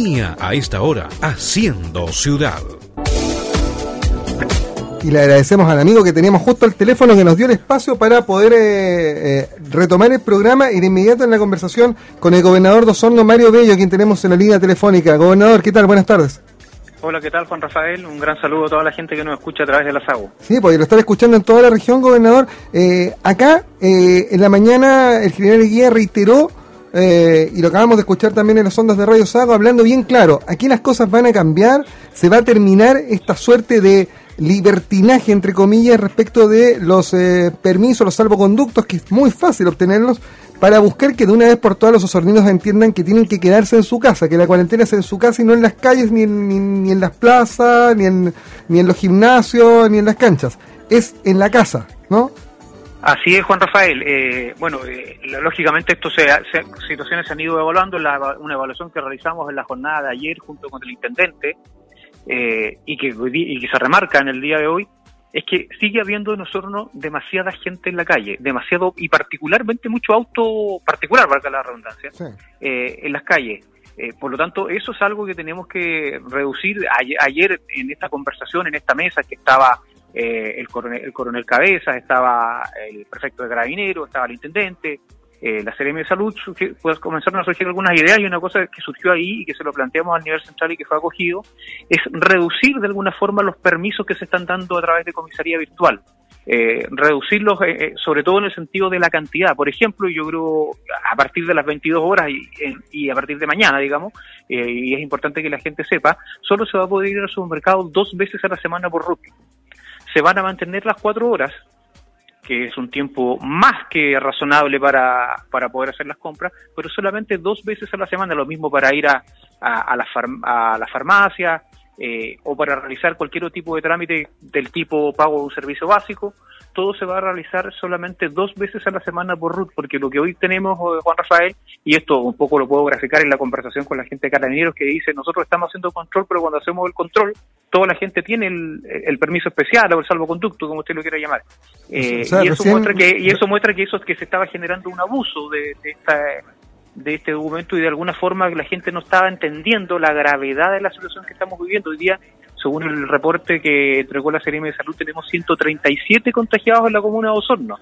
compañía a esta hora, haciendo ciudad. Y le agradecemos al amigo que teníamos justo al teléfono que nos dio el espacio para poder eh, eh, retomar el programa y de inmediato en la conversación con el gobernador de Osorno, Mario Bello, quien tenemos en la línea telefónica. Gobernador, ¿qué tal? Buenas tardes. Hola, ¿qué tal Juan Rafael? Un gran saludo a toda la gente que nos escucha a través de la SAGO. Sí, porque lo están escuchando en toda la región, gobernador. Eh, acá, eh, en la mañana, el general Guía reiteró, eh, y lo acabamos de escuchar también en las ondas de Radio Sago, hablando bien claro, aquí las cosas van a cambiar, se va a terminar esta suerte de libertinaje, entre comillas, respecto de los permisos, los salvoconductos, que es muy fácil obtenerlos, para buscar que de una vez por todas los osorninos entiendan que tienen que quedarse en su casa, que la cuarentena es en su casa y no en las calles, ni en, ni, en las plazas, ni en, ni en los gimnasios, ni en las canchas. Es en la casa, ¿no? Así es, Juan Rafael. Eh, bueno, eh, lógicamente estas se, situaciones se han ido evaluando. La, una evaluación que realizamos en la jornada de ayer junto con el intendente eh, y, que, y que se remarca en el día de hoy es que sigue habiendo en Osorno demasiada gente en la calle, demasiado y particularmente mucho auto particular, valga la redundancia, eh, en las calles. Eh, por lo tanto, eso es algo que tenemos que reducir. Ayer, en esta conversación, en esta mesa que estaba eh, el, coronel, el coronel Cabezas, estaba el prefecto de Carabinero, estaba el intendente, eh, la CRM de Salud, pues comenzaron a surgir algunas ideas y una cosa que surgió ahí y que se lo planteamos al nivel central y que fue acogido, es reducir de alguna forma los permisos que se están dando a través de comisaría virtual. Eh, reducirlos eh, eh, sobre todo en el sentido de la cantidad. Por ejemplo, yo creo a partir de las 22 horas y, y a partir de mañana, digamos, y es importante que la gente sepa, solo se va a poder ir al supermercado dos veces a la semana por ruta. Se van a mantener las cuatro horas, que es un tiempo más que razonable para, para poder hacer las compras, pero solamente dos veces a la semana, lo mismo para ir a, a, la, a la farmacia eh, o para realizar cualquier tipo de trámite del tipo pago de un servicio básico, todo se va a realizar solamente dos veces a la semana por RUT, porque lo que hoy tenemos, eh, Juan Rafael, y esto un poco lo puedo graficar en la conversación con la gente de Carabineros, que dice, nosotros estamos haciendo control, pero cuando hacemos el control, toda la gente tiene el, permiso especial o el salvoconducto, como usted lo quiera llamar. Eh, y, eso muestra que, y eso muestra que eso es que se estaba generando un abuso de, esta de este documento y de alguna forma la gente no estaba entendiendo la gravedad de la situación que estamos viviendo. Hoy día según el reporte que entregó la CRM de Salud, tenemos 137 contagiados en la comuna de Osorno.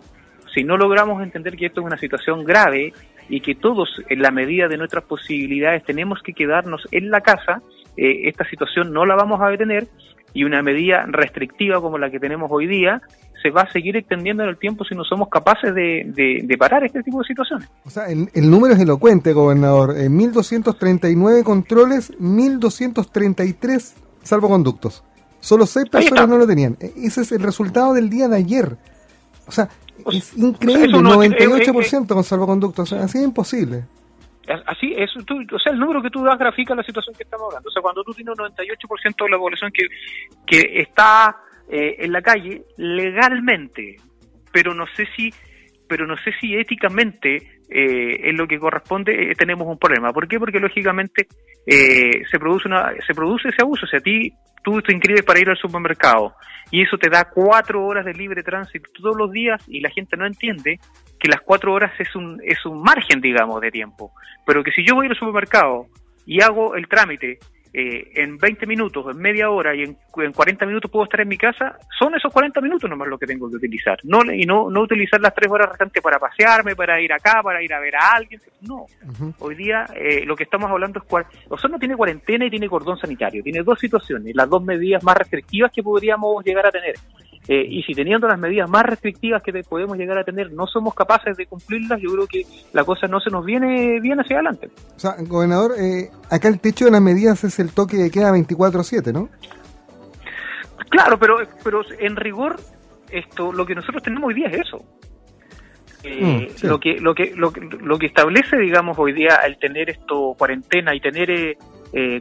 Si no logramos entender que esto es una situación grave y que todos, en la medida de nuestras posibilidades, tenemos que quedarnos en la casa, eh, esta situación no la vamos a detener y una medida restrictiva como la que tenemos hoy día se va a seguir extendiendo en el tiempo si no somos capaces de, parar este tipo de situaciones. O sea, el, el número es elocuente, gobernador. En 1.239 controles, 1.233 salvoconductos. Solo seis personas no lo tenían. E, ese es el resultado del día de ayer. O sea, es increíble, 98% con salvoconductos. O sea, así es imposible. Así, es, o sea, el número que tú das grafica la situación que estamos hablando. O sea, cuando tú tienes un 98% de la población que, que está eh, en la calle legalmente, pero no sé si pero no sé si éticamente eh, en lo que corresponde eh, tenemos un problema. ¿Por qué? Porque lógicamente eh, se produce una, se produce ese abuso. O sea, a ti tú te inscribes para ir al supermercado y eso te da cuatro horas de libre tránsito todos los días y la gente no entiende que las cuatro horas es un es un margen, digamos, de tiempo. Pero que si yo voy al supermercado y hago el trámite eh, en 20 minutos, en media hora y en, en, 40 minutos puedo estar en mi casa, son esos 40 minutos nomás lo que tengo que utilizar. No, y no, no utilizar las tres horas restantes para pasearme, para ir acá, para ir a ver a alguien. No. Hoy día eh, lo que estamos hablando es cuál. no tiene cuarentena y tiene cordón sanitario. Tiene dos situaciones, las dos medidas más restrictivas que podríamos llegar a tener. Eh, y si teniendo las medidas más restrictivas que podemos llegar a tener no somos capaces de cumplirlas, yo creo que la cosa no se nos viene bien hacia adelante. O sea, gobernador, eh, acá el techo de las medidas es el toque de queda 24-7, ¿no? Claro, pero, pero en rigor esto lo que nosotros tenemos hoy día es eso. Eh, mm, lo que lo que lo, lo que establece digamos hoy día el tener esto cuarentena y tener eh,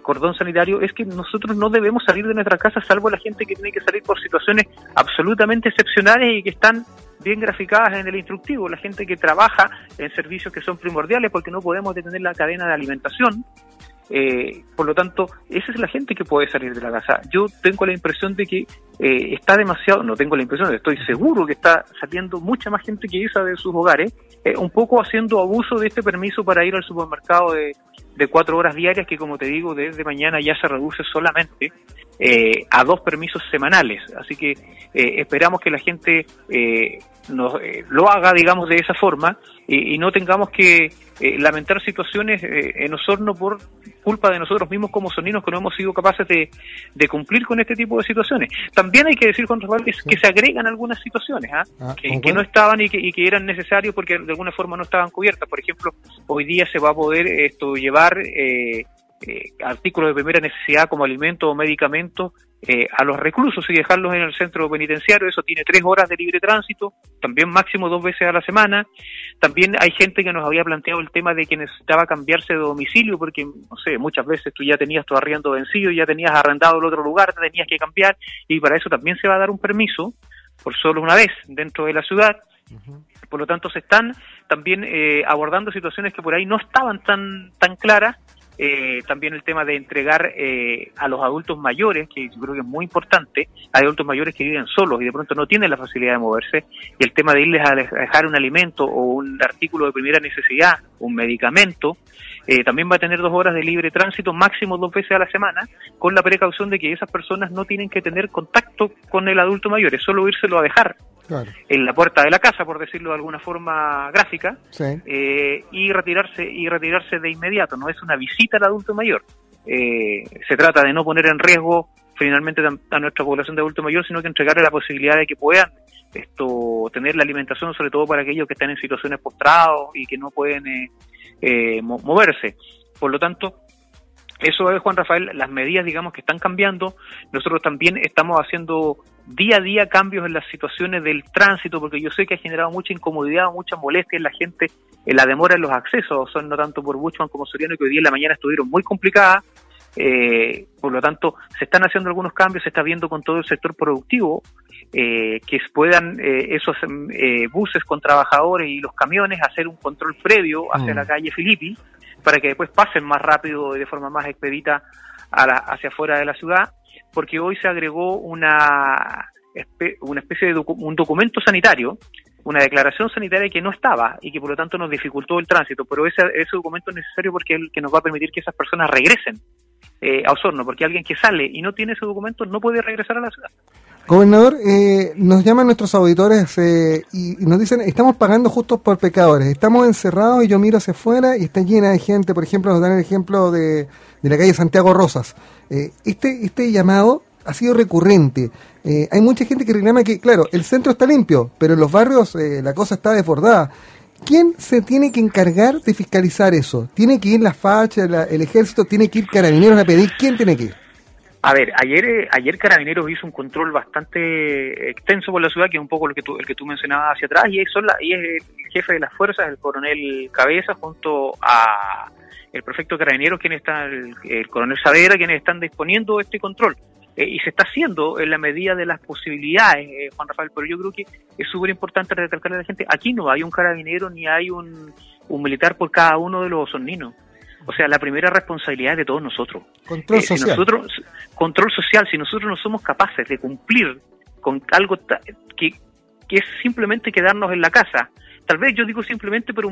cordón sanitario es que nosotros no debemos salir de nuestra casa salvo la gente que tiene que salir por situaciones absolutamente excepcionales y que están bien graficadas en el instructivo, la gente que trabaja en servicios que son primordiales porque no podemos detener la cadena de alimentación. Eh, por lo tanto, esa es la gente que puede salir de la casa. Yo tengo la impresión de que eh, está demasiado, no tengo la impresión, estoy seguro que está saliendo mucha más gente que esa de sus hogares, un poco haciendo abuso de este permiso para ir al supermercado de, de cuatro horas diarias que, como te digo, desde mañana ya se reduce solamente eh, a dos permisos semanales. Así que eh, esperamos que la gente eh, nos, lo haga, digamos, de esa forma y, no tengamos que lamentar situaciones en Osorno por culpa de nosotros mismos como soninos que no hemos sido capaces de, cumplir con este tipo de situaciones. También hay que decir, Juan Rafael, que, que se agregan algunas situaciones ¿ah? ah que, no estaban y que, y que eran necesarios porque de alguna forma no estaban cubiertas. Por ejemplo, hoy día se va a poder esto llevar eh, eh, artículos de primera necesidad como alimentos o medicamentos eh, a los reclusos y dejarlos en el centro penitenciario. Eso tiene tres horas de libre tránsito, también máximo dos veces a la semana. También hay gente que nos había planteado el tema de que necesitaba cambiarse de domicilio porque, no sé, muchas veces tú ya tenías tu arriendo vencido, ya tenías arrendado el otro lugar, te tenías que cambiar y para eso también se va a dar un permiso por solo una vez dentro de la ciudad. Por lo tanto, se están también eh, abordando situaciones que por ahí no estaban tan, tan claras eh, también el tema de entregar eh, a los adultos mayores, que yo creo que es muy importante, hay adultos mayores que viven solos y de pronto no tienen la facilidad de moverse, y el tema de irles a dejar un alimento o un artículo de primera necesidad, un medicamento, eh, también va a tener dos horas de libre tránsito, máximo dos veces a la semana, con la precaución de que esas personas no tienen que tener contacto con el adulto mayor, es solo írselo a dejar en la puerta de la casa, por decirlo de alguna forma gráfica, eh, y retirarse y retirarse de inmediato. No es una visita al adulto mayor. Eh, se trata de no poner en riesgo finalmente a nuestra población de adulto mayor, sino que entregarle la posibilidad de que puedan esto tener la alimentación, sobre todo para aquellos que están en situaciones postrados y que no pueden eh, moverse. Por lo tanto, eso es, Juan Rafael, las medidas, digamos, que están cambiando. Nosotros también estamos haciendo día a día cambios en las situaciones del tránsito, porque yo sé que ha generado mucha incomodidad, mucha molestia en la gente en la demora en los accesos, son no tanto por Buchman como Soriano, que hoy día en la mañana estuvieron muy complicadas. Eh, por lo tanto, se están haciendo algunos cambios, se está viendo con todo el sector productivo eh, que puedan eh, esos buses con trabajadores y los camiones hacer un control previo hacia mm. la calle Filippi para que después pasen más rápido y de forma más expedita hacia afuera de la ciudad, porque hoy se agregó una, una especie de un documento sanitario, una declaración sanitaria que no estaba y que por lo tanto nos dificultó el tránsito, pero ese, ese documento es necesario porque es el que nos va a permitir que esas personas regresen eh, a Osorno, porque alguien que sale y no tiene ese documento no puede regresar a la ciudad. Gobernador, eh, nos llaman nuestros auditores eh, y, nos dicen, estamos pagando justos por pecadores, estamos encerrados y yo miro hacia afuera y está llena de gente, por ejemplo, nos dan el ejemplo de, de la calle Santiago Rosas. Eh, este, este llamado ha sido recurrente. hay mucha gente que reclama que, claro, el centro está limpio, pero en los barrios la cosa está desbordada. ¿Quién se tiene que encargar de fiscalizar eso? ¿Tiene que ir la facha, el ejército? ¿Tiene que ir carabineros a pedir? ¿Quién tiene que ir? A ver, ayer eh, ayer Carabineros hizo un control bastante extenso por la ciudad, que es un poco lo que tú, el que tú mencionabas hacia atrás, y, son la, y es el jefe de las fuerzas, el coronel Cabeza, junto a el prefecto Carabineros, quien está, el, coronel Saavedra, quienes están disponiendo este control. Eh, y se está haciendo en la medida de las posibilidades, eh, Juan Rafael, pero yo creo que es súper importante recalcarle a la gente, aquí no hay un carabinero ni hay un, un militar por cada uno de los osorninos. O sea, la primera responsabilidad es de todos nosotros. Control eh, social. nosotros, control social, si nosotros no somos capaces de cumplir con algo que, que es simplemente quedarnos en la casa, tal vez yo digo simplemente, pero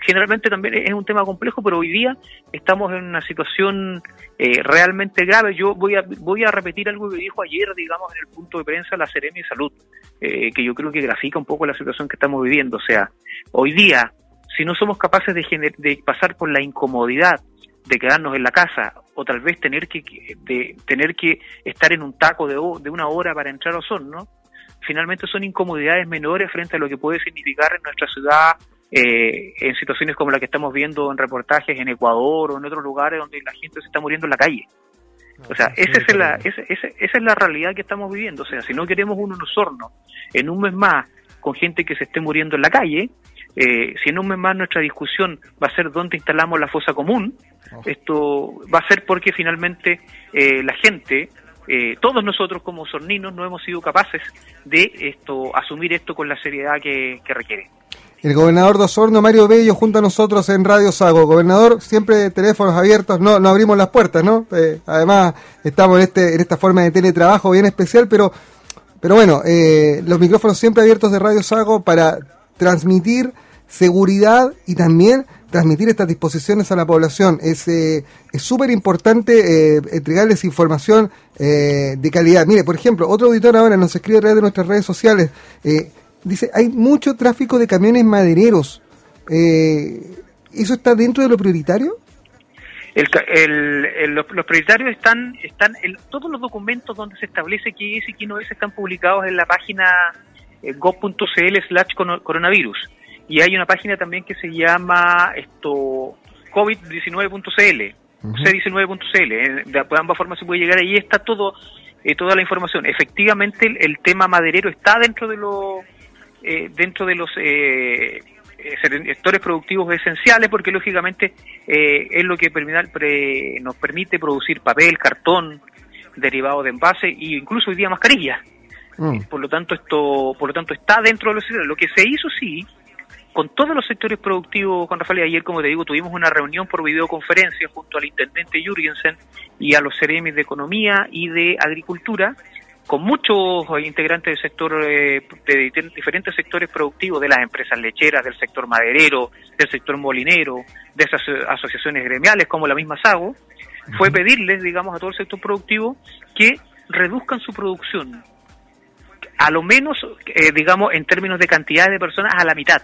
generalmente también es un tema complejo, pero hoy día estamos en una situación eh, realmente grave. Yo voy a, voy a repetir algo que dijo ayer, digamos, en el punto de prensa la Seremi de Salud, eh, que yo creo que grafica un poco la situación que estamos viviendo. O sea, hoy día si no somos capaces de, de pasar por la incomodidad de quedarnos en la casa o tal vez tener que de, tener que estar en un taco de, de una hora para entrar a Osorno, finalmente son incomodidades menores frente a lo que puede significar en nuestra ciudad eh, en situaciones como la que estamos viendo en reportajes en Ecuador o en otros lugares donde la gente se está muriendo en la calle. O sea, esa es, la, esa, esa, esa es la realidad que estamos viviendo. O sea, si no queremos un Osorno en un mes más con gente que se esté muriendo en la calle, eh, si en un mes más nuestra discusión va a ser dónde instalamos la fosa común, oh. esto va a ser porque finalmente eh, la gente, eh, todos nosotros como sorninos, no hemos sido capaces de esto asumir esto con la seriedad que, requiere. El gobernador de Osorno, Mario Bello, junto a nosotros en Radio Sago. Gobernador, siempre teléfonos abiertos, no, no abrimos las puertas, ¿no? además, estamos en, este, en esta forma de teletrabajo bien especial, pero, pero bueno, los micrófonos siempre abiertos de Radio Sago para transmitir seguridad y también transmitir estas disposiciones a la población. Es eh, súper importante eh, entregarles información eh, de calidad. Mire, por ejemplo, otro auditor ahora nos escribe a través de nuestras redes sociales. dice, hay mucho tráfico de camiones madereros. ¿Eso está dentro de lo prioritario? El, los, prioritarios están, están todos los documentos donde se establece qué es y qué no es están publicados en la página gov.cl slash coronavirus y hay una página también que se llama esto covid19.cl, c19.cl, de ambas formas se puede llegar ahí está todo eh, toda la información. Efectivamente el, tema maderero está dentro de los eh, dentro de los eh, sectores productivos esenciales porque lógicamente es lo que nos permite producir papel, cartón, derivado de envase e incluso hoy día mascarillas. Mm. Por lo tanto esto por lo tanto está dentro de los lo que se hizo sí con todos los sectores productivos, Juan Rafael, ayer, como te digo, tuvimos una reunión por videoconferencia junto al intendente Jürgensen y a los CRM de Economía y de Agricultura, con muchos integrantes del sector, eh, de diferentes sectores productivos, de las empresas lecheras, del sector maderero, del sector molinero, de esas asociaciones gremiales como la misma SAGO, fue pedirles, digamos, a todo el sector productivo que reduzcan su producción, a lo menos, eh, digamos, en términos de cantidad de personas, a la mitad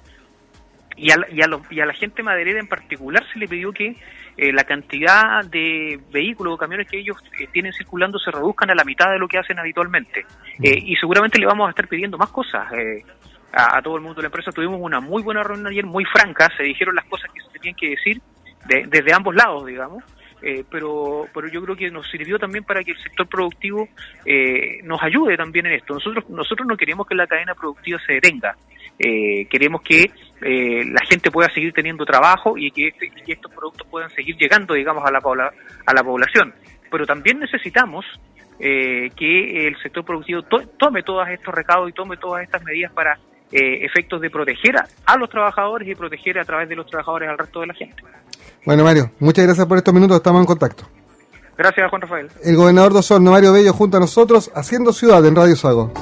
y a, y, a y a la gente maderera en particular se le pidió que eh, la cantidad de vehículos o camiones que ellos eh, tienen circulando se reduzcan a la mitad de lo que hacen habitualmente. Mm. Eh, y seguramente le vamos a estar pidiendo más cosas a, todo el mundo de la empresa. Tuvimos una muy buena reunión ayer, muy franca, se dijeron las cosas que se tenían que decir desde ambos lados, digamos. Pero pero yo creo que nos sirvió también para que el sector productivo nos ayude también en esto. Nosotros nosotros no queremos que la cadena productiva se detenga. Eh, queremos que eh, la gente pueda seguir teniendo trabajo y que, este, estos productos puedan seguir llegando, digamos, a la, a la población. Pero también necesitamos eh, que el sector productivo tome todos estos recados y tome todas estas medidas para efectos de proteger a, los trabajadores y proteger a través de los trabajadores al resto de la gente. Bueno, Mario, muchas gracias por estos minutos, estamos en contacto. Gracias, Juan Rafael. El gobernador de Osorno, Mario Bello, junto a nosotros, haciendo ciudad en Radio Sago.